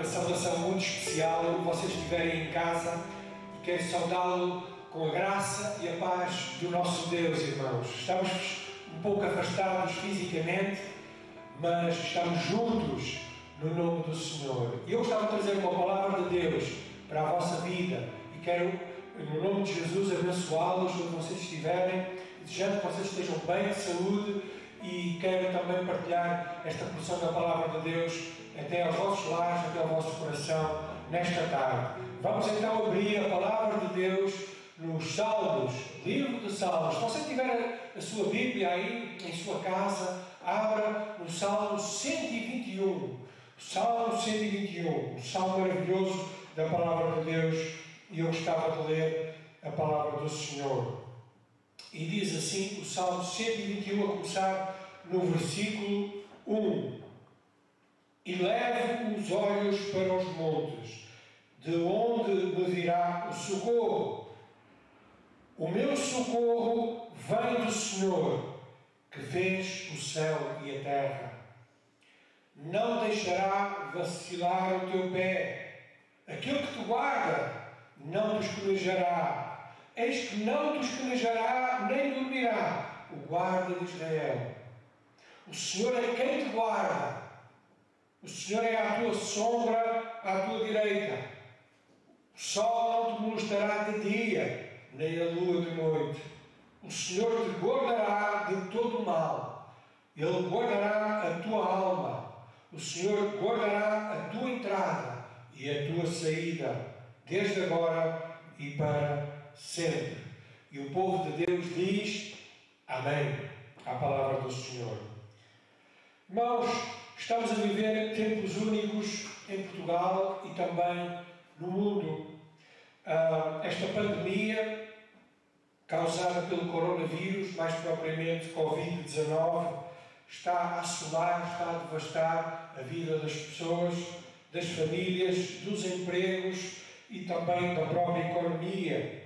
uma saudação muito especial onde vocês estiverem em casa e quero saudá-lo com a graça e a paz do nosso Deus, irmãos. Estamos um pouco afastados fisicamente, mas estamos juntos no nome do Senhor. E eu gostava de trazer uma palavra de Deus para a vossa vida e quero, no nome de Jesus, abençoá-los onde vocês estiverem, desejando que vocês estejam bem de saúde e quero também partilhar esta porção da palavra de Deus até aos vossos lares, até ao vosso coração, nesta tarde. Vamos então abrir a palavra de Deus nos Salmos, livro de Salmos. Se você tiver a sua Bíblia aí em sua casa, abra no Salmo 121. Salmo 121, um salmo maravilhoso da palavra de Deus, e eu gostava de ler a palavra do Senhor. E diz assim o Salmo 121, a começar no versículo 1. E levo os olhos para os montes, de onde me virá o socorro. O meu socorro vem do Senhor, que fez o céu e a terra. Não deixará vacilar o teu pé. Aquele que te guarda não te. Eis que não te esconejará nem dormirá o guarda de Israel. O Senhor é quem te guarda. O Senhor é a tua sombra à tua direita. O sol não te molestará de dia, nem a lua de noite. O Senhor te guardará de todo o mal. Ele guardará a tua alma. O Senhor guardará a tua entrada e a tua saída, desde agora e para sempre. E o povo de Deus diz: Amém. A palavra do Senhor. Irmãos, estamos a viver tempos únicos em Portugal e também no mundo. Uh, esta pandemia, causada pelo coronavírus, mais propriamente Covid-19, está a assolar, está a devastar a vida das pessoas, das famílias, dos empregos e também da própria economia.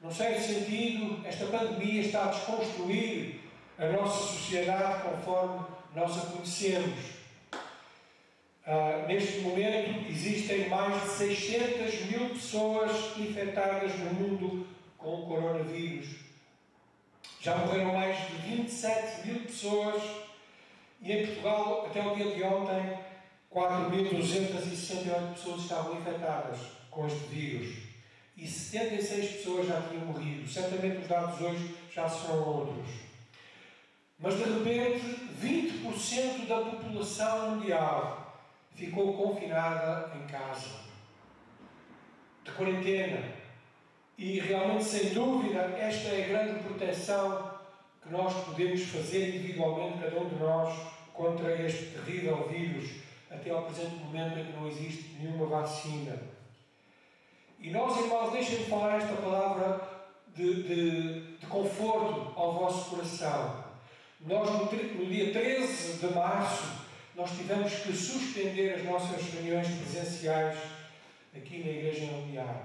Num certo sentido, esta pandemia está a desconstruir a nossa sociedade conforme nós a conhecemos. Uh, neste momento, existem mais de 600 mil pessoas infectadas no mundo com o coronavírus. Já morreram mais de 27 mil pessoas e em Portugal, até o dia de ontem, 4.268 pessoas estavam infectadas com este vírus e 76 pessoas já tinham morrido. Certamente os dados hoje já serão outros. Mas de repente, 20% da população mundial ficou confinada em casa, de quarentena. E realmente, sem dúvida, esta é a grande proteção que nós podemos fazer individualmente, cada um de nós, contra este terrível vírus, até ao presente momento em que não existe nenhuma vacina. E nós, irmãos, deixem-me falar esta palavra de, de, de, conforto ao vosso coração. Nós, no, no dia 13 de março, nós tivemos que suspender as nossas reuniões presenciais aqui na Igreja Nuclear.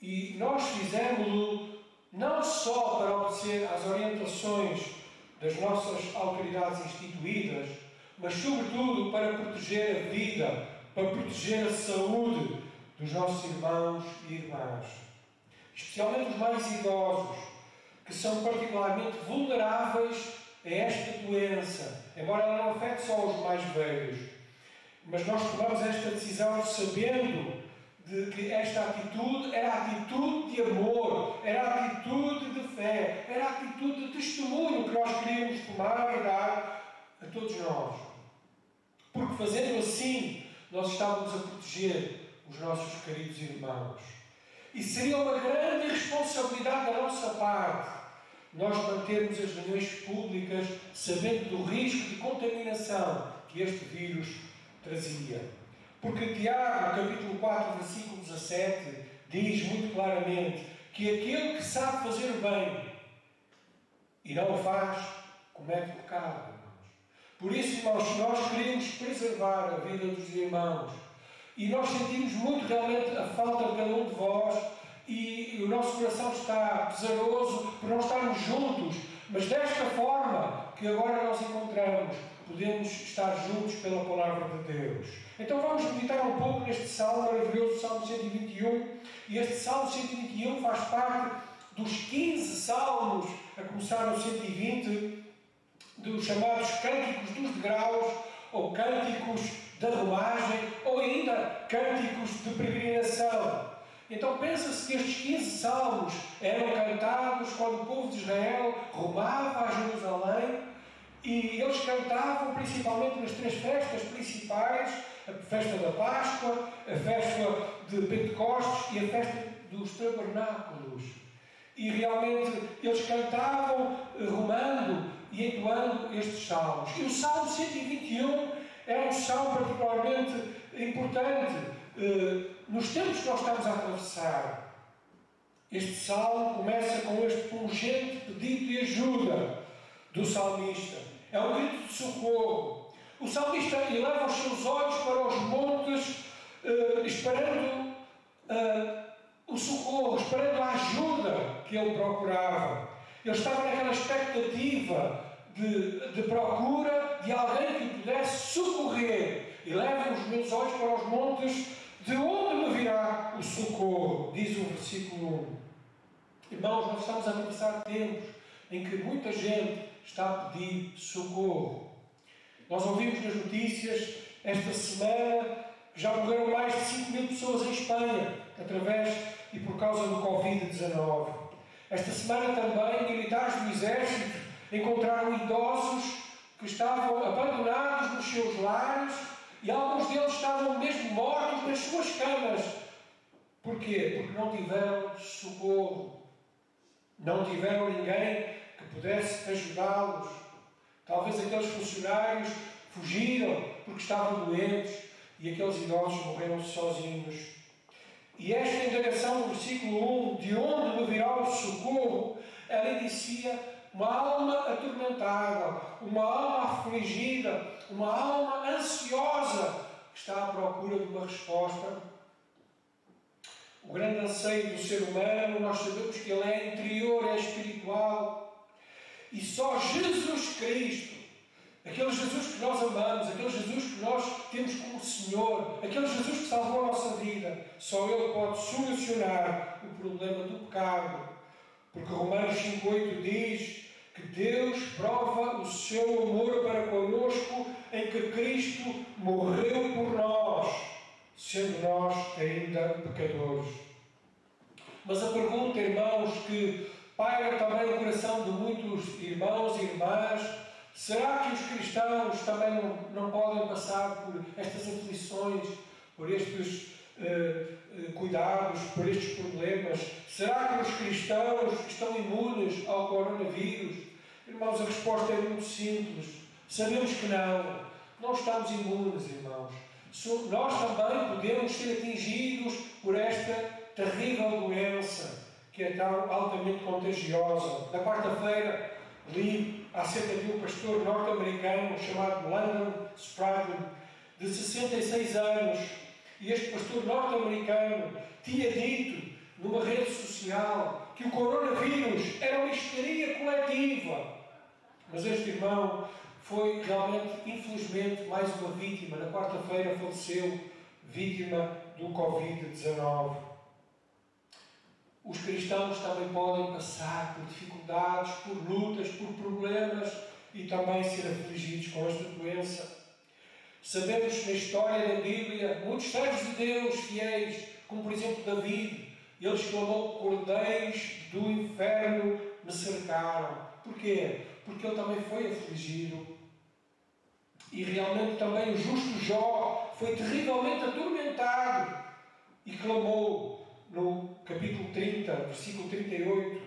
E nós fizemos-lo não só para obedecer às orientações das nossas autoridades instituídas, mas sobretudo para proteger a vida, para proteger a saúde dos nossos irmãos e irmãs. Especialmente os mais idosos, que são particularmente vulneráveis a esta doença, embora ela não afete só os mais velhos. Mas nós tomamos esta decisão sabendo de que esta atitude era atitude de amor, era atitude de fé, era atitude de testemunho que nós queríamos tomar e dar a todos nós. Porque fazendo assim, nós estávamos a proteger os nossos queridos irmãos. E seria uma grande responsabilidade da nossa parte nós mantermos as reuniões públicas sabendo do risco de contaminação que este vírus trazia. Porque Tiago, capítulo 4, versículo 17, diz muito claramente que aquele que sabe fazer o bem e não o faz, comete pecado. Por isso, irmãos, nós queremos preservar a vida dos irmãos e nós sentimos muito realmente a falta de cada um de vós e o nosso coração está pesaroso por não estarmos juntos, mas desta forma que agora nós encontramos, podemos estar juntos pela palavra de Deus. Então vamos meditar um pouco neste salmo maravilhoso, Salmo 121. E este Salmo 121 faz parte dos 15 salmos, a começar no 120, dos chamados Cânticos dos Degraus, ou Cânticos da Romagem, ou ainda Cânticos de Peregrinação. Então pensa-se que estes 15 salmos eram cantados quando o povo de Israel rumava a Jerusalém e eles cantavam principalmente nas três festas principais, a festa da Páscoa, a festa de Pentecostes e a festa dos tabernáculos. E realmente eles cantavam rumando e entoando estes salmos. E o Salmo 121 é um salmo particularmente importante eh, nos tempos que nós estamos a atravessar. Este salmo começa com este pungente pedido de ajuda do salmista. É um grito de socorro. O salmista eleva os seus olhos para os montes, eh, esperando eh, o socorro, esperando a ajuda que ele procurava. Ele estava naquela expectativa de, de procura de alguém que pudesse socorrer. E leva os meus olhos para os montes, de onde me virá o socorro? Diz o versículo 1. Irmãos, nós estamos a atravessar tempos em que muita gente está a pedir socorro. Nós ouvimos nas notícias esta semana já morreram mais de 5 mil pessoas em Espanha, através e por causa do Covid-19. Esta semana também militares do Exército encontraram idosos que estavam abandonados nos seus lares e alguns deles estavam mesmo mortos nas suas camas. Porquê? Porque não tiveram socorro. Não tiveram ninguém que pudesse ajudá-los. Talvez aqueles funcionários fugiram porque estavam doentes e aqueles idosos morreram sozinhos. E esta indagação no versículo 1, de onde me virá o socorro, ela inicia uma alma atormentada, uma alma afligida, uma alma ansiosa que está à procura de uma resposta. O grande anseio do ser humano, nós sabemos que ele é interior, é espiritual. E só Jesus Cristo, aquele Jesus que nós amamos, aquele Jesus que nós temos como Senhor, aquele Jesus que salvou a nossa vida, só Ele pode solucionar o problema do pecado. Porque Romanos 5,8 diz que Deus prova o seu amor para conosco em que Cristo morreu por nós, sendo nós ainda pecadores. Mas a pergunta, irmãos, que paira também o coração de muitos irmãos e irmãs, será que os cristãos também não, não podem passar por estas aflições, por estes uh, cuidados, por estes problemas? Será que os cristãos estão imunes ao coronavírus? Irmãos, a resposta é muito simples. Sabemos que não. Não estamos imunes, irmãos. Nós também podemos ser atingidos por esta terrível doença que é tão altamente contagiosa. Na quarta-feira li acerca de um pastor norte-americano chamado Landon Spradlin, de 66 anos. E este pastor norte-americano tinha dito numa rede social que o coronavírus era uma histeria coletiva mas este irmão foi realmente, infelizmente, mais uma vítima. Na quarta-feira faleceu, vítima do Covid-19. Os cristãos também podem passar por dificuldades, por lutas, por problemas e também ser afligidos com esta doença. Sabemos na história da Bíblia, muitos servos de Deus fiéis, como por exemplo David, ele exclamou: Cordeiros do inferno me cercaram. Porquê? porque ele também foi afligido. E realmente também o justo Jó foi terrivelmente atormentado e clamou no capítulo 30, versículo 38: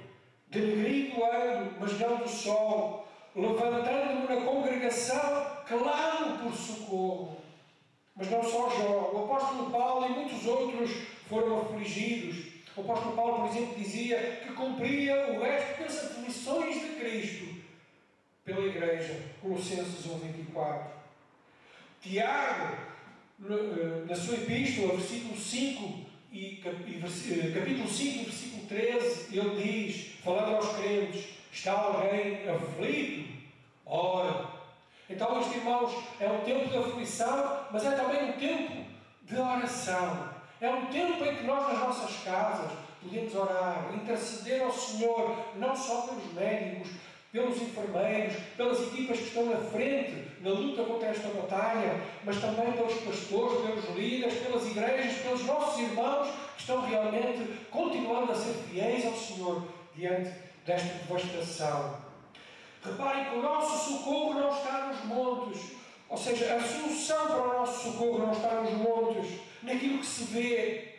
Denegrido ando, mas não do sol, levantando-me na congregação, clamo por socorro. Mas não só Jó, o apóstolo Paulo e muitos outros foram afligidos. O apóstolo Paulo, por exemplo, dizia que cumpria o resto das aflições de Cristo pela Igreja, Colossenses 1,24. Tiago, eh, na sua epístola, versículo 5 e eh, capítulo 5, versículo 13, ele diz, falando aos crentes, está alguém aflito? Ora, Então, este irmãos, é um tempo de aflição, mas é também um tempo de oração. É um tempo em que nós, nas nossas casas, podemos orar, interceder ao Senhor, não só pelos médicos, pelos enfermeiros, pelas equipas que estão na frente na luta contra esta batalha, mas também pelos pastores, pelos líderes, pelas igrejas, pelos nossos irmãos que estão realmente continuando a ser fiéis ao Senhor diante desta devastação. Reparem que o nosso socorro não está nos montes, ou seja, a solução para o nosso socorro não está nos montes, naquilo que se vê,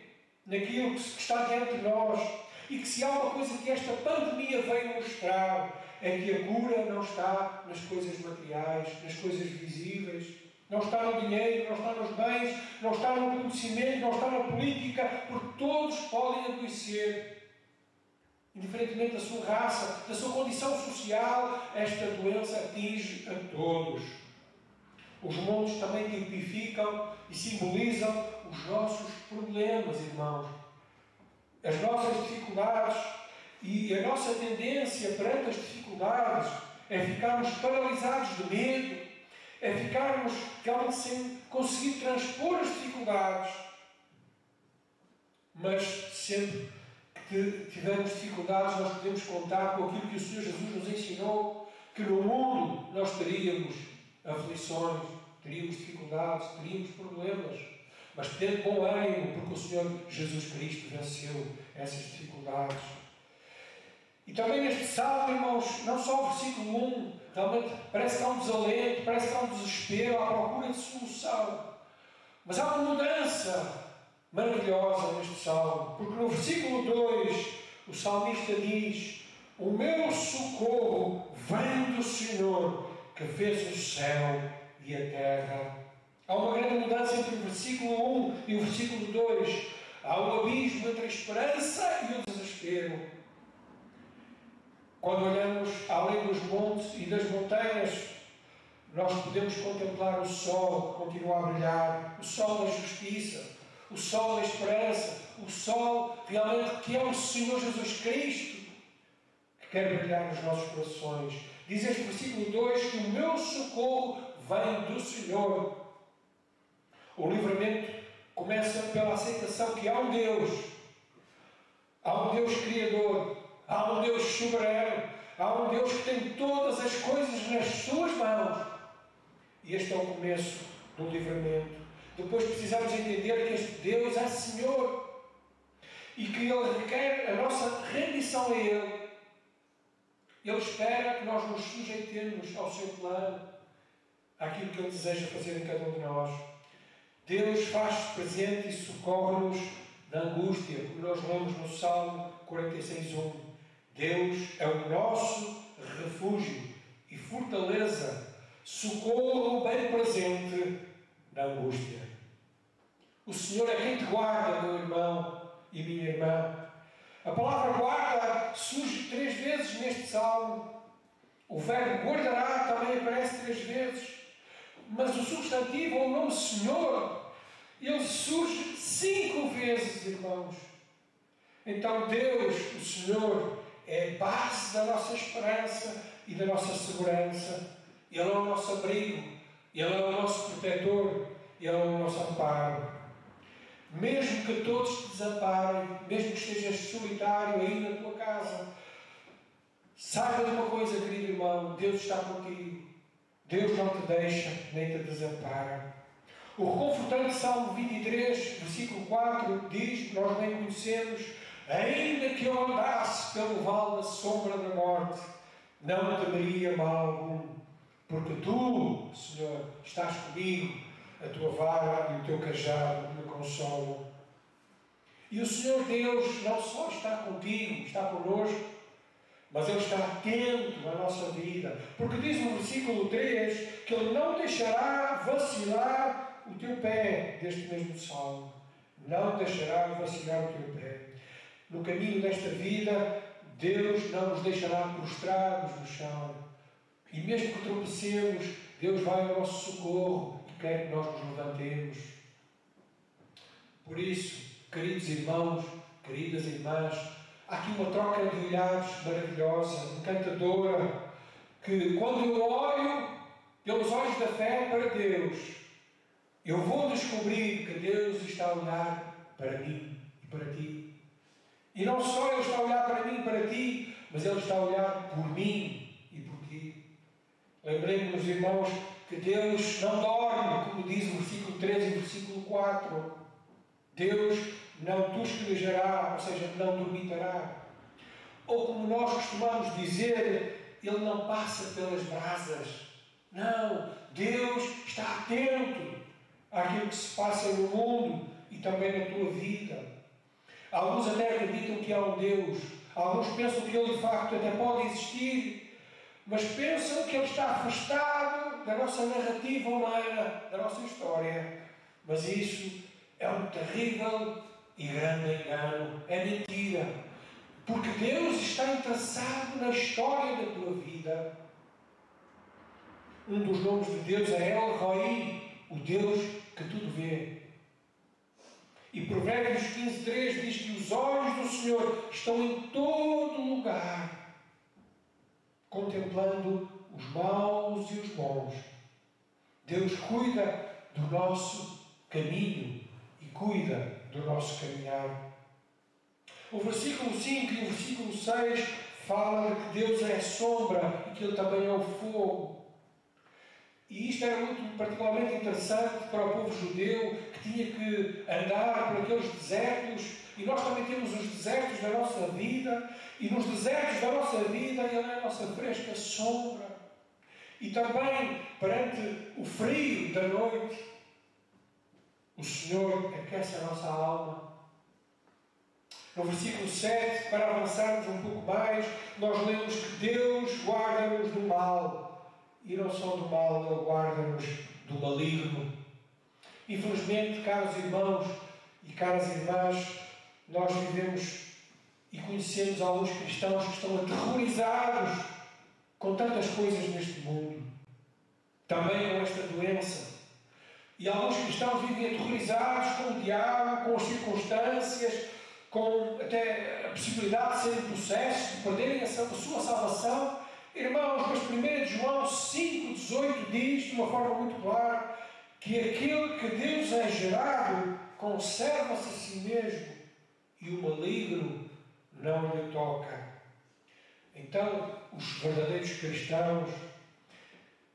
naquilo que está diante de nós. E que se há uma coisa que esta pandemia veio mostrar, é que a cura não está nas coisas materiais, nas coisas visíveis, não está no dinheiro, não está nos bens, não está no conhecimento, não está na política, porque todos podem adoecer. Indiferentemente da sua raça, da sua condição social, esta doença atinge a todos. Os montes também tipificam e simbolizam os nossos problemas, irmãos. As nossas dificuldades e a nossa tendência perante as dificuldades é ficarmos paralisados de medo, é ficarmos realmente sem conseguir transpor as dificuldades. Mas sempre que tivermos dificuldades, nós podemos contar com aquilo que o Senhor Jesus nos ensinou, que no mundo nós teríamos aflições, teríamos dificuldades, teríamos problemas. Mas ter bom ânimo, porque o Senhor Jesus Cristo venceu essas dificuldades. E também neste salmo, irmãos, não só o versículo 1, realmente parece que há um desalento, parece que há um desespero à procura de solução. Mas há uma mudança maravilhosa neste salmo, porque no versículo 2 o salmista diz: O meu socorro vem do Senhor que fez o céu e a terra. Há uma grande mudança entre o versículo 1 e o versículo 2. Há um abismo entre a esperança e o desespero. Quando olhamos além dos montes e das montanhas, nós podemos contemplar o sol que continua a brilhar, o sol da justiça, o sol da esperança, o sol realmente que é o Senhor Jesus Cristo que quer brilhar nos nossos corações. Diz este versículo 2 que o meu socorro vem do Senhor. O livramento começa pela aceitação que há um Deus, há um Deus Criador, há um Deus soberano, há um Deus que tem todas as coisas nas suas mãos. E este é o começo do livramento. Depois precisamos entender que este Deus é Senhor e que Ele requer a nossa rendição a Ele. Ele espera que nós nos sujeitemos ao seu plano, àquilo que Ele deseja fazer em cada um de nós. Deus faz presente e socorre-nos da angústia, como nós lemos no Salmo 46.1. Deus é o nosso refúgio e fortaleza, socorro bem presente na angústia. O Senhor é quem te guarda, meu irmão e minha irmã. A palavra guarda surge três vezes neste salmo. O verbo guardará também aparece três vezes. Mas o substantivo ou o nome Senhor, ele surge cinco vezes, irmãos. Então Deus, o Senhor, é a base da nossa esperança e da nossa segurança. Ele é o nosso abrigo, Ele é o nosso protetor, Ele é o nosso amparo. Mesmo que todos te desamparem, mesmo que estejas solitário aí na tua casa, saiba de uma coisa, querido irmão: Deus está contigo. Deus não te deixa nem te desampara. O reconfortante Salmo 23, versículo 4, diz, nós bem conhecemos, ainda que eu andasse pelo vale da sombra da morte, não temeria mal algum, porque tu, Senhor, estás comigo, a tua vara e o teu cajado me consolam. E o Senhor Deus não só está contigo, está conosco, mas Ele está atento à nossa vida. Porque diz no versículo 3 que Ele não deixará vacilar o teu pé, deste mesmo salmo. Não deixará vacilar o teu pé. No caminho desta vida, Deus não nos deixará prostrados no chão. E mesmo que tropecemos, Deus vai ao nosso socorro e quer que nós nos levantemos. Por isso, queridos irmãos, queridas irmãs, há aqui uma troca de olhares maravilhosa, encantadora, que quando eu olho pelos olhos da fé para Deus, eu vou descobrir que Deus está a olhar para mim e para ti. E não só Ele está a olhar para mim e para ti, mas Ele está a olhar por mim e por ti. Lembremos-nos, irmãos, que Deus não dorme, como diz o versículo 13 e o versículo 4. Deus não tusquelejará, ou seja, não dormitará. Ou como nós costumamos dizer, Ele não passa pelas brasas. Não, Deus está atento àquilo que se passa no mundo e também na tua vida. Alguns até acreditam que há um Deus, alguns pensam que Ele de facto até pode existir, mas pensam que Ele está afastado da nossa narrativa humana, da nossa história. Mas isso é um terrível e grande engano, é mentira. Porque Deus está interessado na história da tua vida. Um dos nomes de Deus é El Roi, o Deus que tudo vê. E Provérbios 15.3 diz que os olhos do Senhor estão em todo lugar, contemplando os maus e os bons. Deus cuida do nosso caminho cuida do nosso caminhar. O versículo 5 e o versículo 6 fala de que Deus é sombra e que Ele também é o fogo. E isto era muito particularmente interessante para o povo judeu que tinha que andar por aqueles desertos. E nós também temos os desertos da nossa vida. E nos desertos da nossa vida Ele é a nossa fresca sombra. E também perante o frio da noite, o Senhor aquece a nossa alma. No versículo 7, para avançarmos um pouco mais, nós lemos que Deus guarda-nos do mal e não só do mal, Ele guarda-nos do maligno. Infelizmente, caros irmãos e caras irmãs, nós vivemos e conhecemos alguns cristãos que estão aterrorizados com tantas coisas neste mundo, também com esta doença. E alguns cristãos vivem aterrorizados com o diabo, com as circunstâncias, com até a possibilidade de serem processos, de perderem a sua salvação Irmãos, mas 1 João 5,18 diz de uma forma muito clara que aquele que Deus é gerado conserva-se a si mesmo e o maligno não lhe toca. Então, os verdadeiros cristãos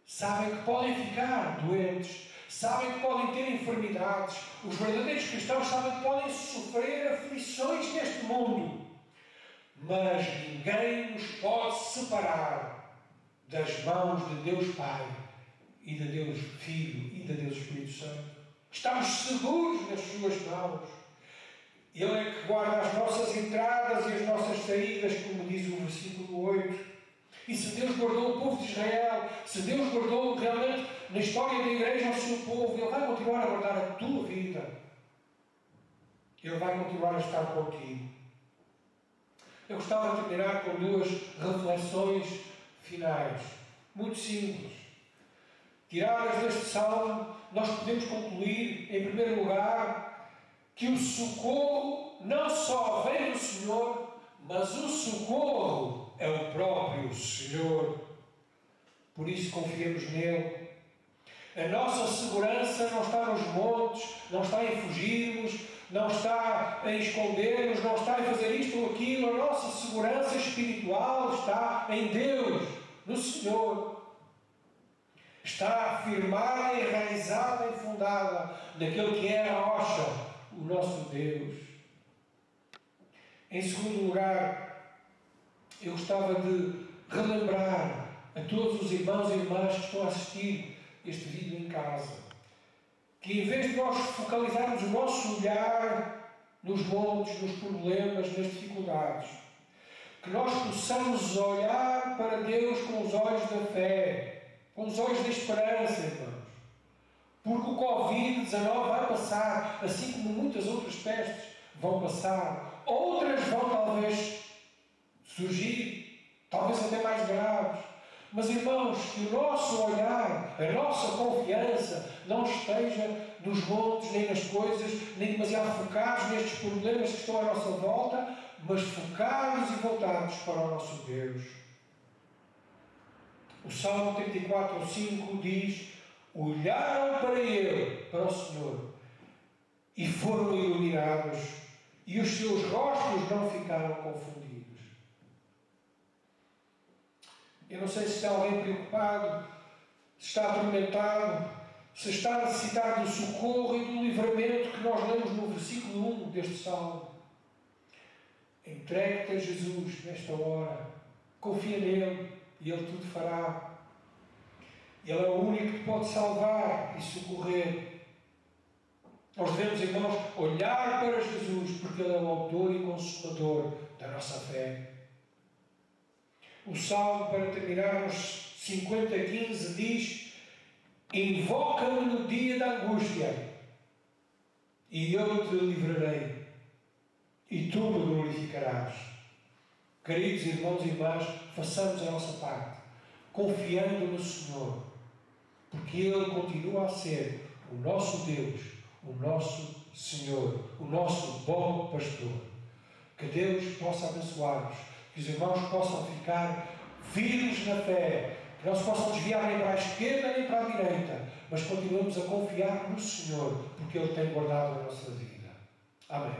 sabem que podem ficar doentes, sabem que podem ter enfermidades. Os verdadeiros cristãos sabem que podem sofrer aflições neste mundo mas ninguém nos pode separar das mãos de Deus Pai e de Deus Filho e de Deus Espírito Santo. Estamos seguros nas Suas mãos. Ele é que guarda as nossas entradas e as nossas saídas, como diz o versículo 8. E se Deus guardou o povo de Israel, se Deus guardou realmente na história da igreja o seu povo, Ele vai continuar a guardar a tua vida. Ele vai continuar a estar contigo. Eu gostava de terminar com duas reflexões finais, muito simples. Tiradas deste salmo, nós podemos concluir, em primeiro lugar, que o socorro não só vem do Senhor, mas o socorro é o próprio Senhor. Por isso confiemos nele. A nossa segurança não está nos montes, não está em fugirmos, não está em esconder-nos, não está em fazer isto ou aquilo. A nossa segurança espiritual está em Deus, no Senhor. Está afirmada, enraizada e fundada naquele que é a rocha, o nosso Deus. Em segundo lugar, eu gostava de relembrar a todos os irmãos e irmãs que estão a assistir este vídeo em casa que em vez de nós focalizarmos o nosso olhar nos montes, nos problemas, nas dificuldades, que nós possamos olhar para Deus com os olhos da fé, com os olhos da esperança, irmãos. Porque o Covid-19 vai passar, assim como muitas outras pestes vão passar. Outras vão talvez surgir, talvez até mais graves. Mas, irmãos, que o nosso olhar, a nossa confiança não esteja nos montes, nem nas coisas, nem demasiado focados nestes problemas que estão à nossa volta, mas focados e voltados para o nosso Deus. O Salmo 34, 5 diz: Olharam para Ele, para o Senhor, e foram iluminados, e os seus rostos não ficaram confundidos. Eu não sei se está alguém preocupado, se está atormentado, se está a necessitar do socorro e do livramento que nós lemos no versículo 1 deste salmo. Entregue-te a Jesus nesta hora, confia nele e ele tudo fará. Ele é o único que pode salvar e socorrer. Nós devemos, irmãos, olhar para Jesus, porque Ele é o autor e consumador da nossa fé. O salmo, para terminarmos 50, 15, diz: Invoca-me no dia da angústia, e eu te livrarei, e tu me glorificarás. Queridos irmãos e irmãs, façamos a nossa parte, confiando no Senhor, porque Ele continua a ser o nosso Deus, o nosso Senhor, o nosso bom pastor. Que Deus possa abençoar-nos que os irmãos possam ficar firmes na fé, que não se possam desviar nem para a esquerda nem para a direita, mas continuemos a confiar no Senhor, porque Ele tem guardado a nossa vida. Amém.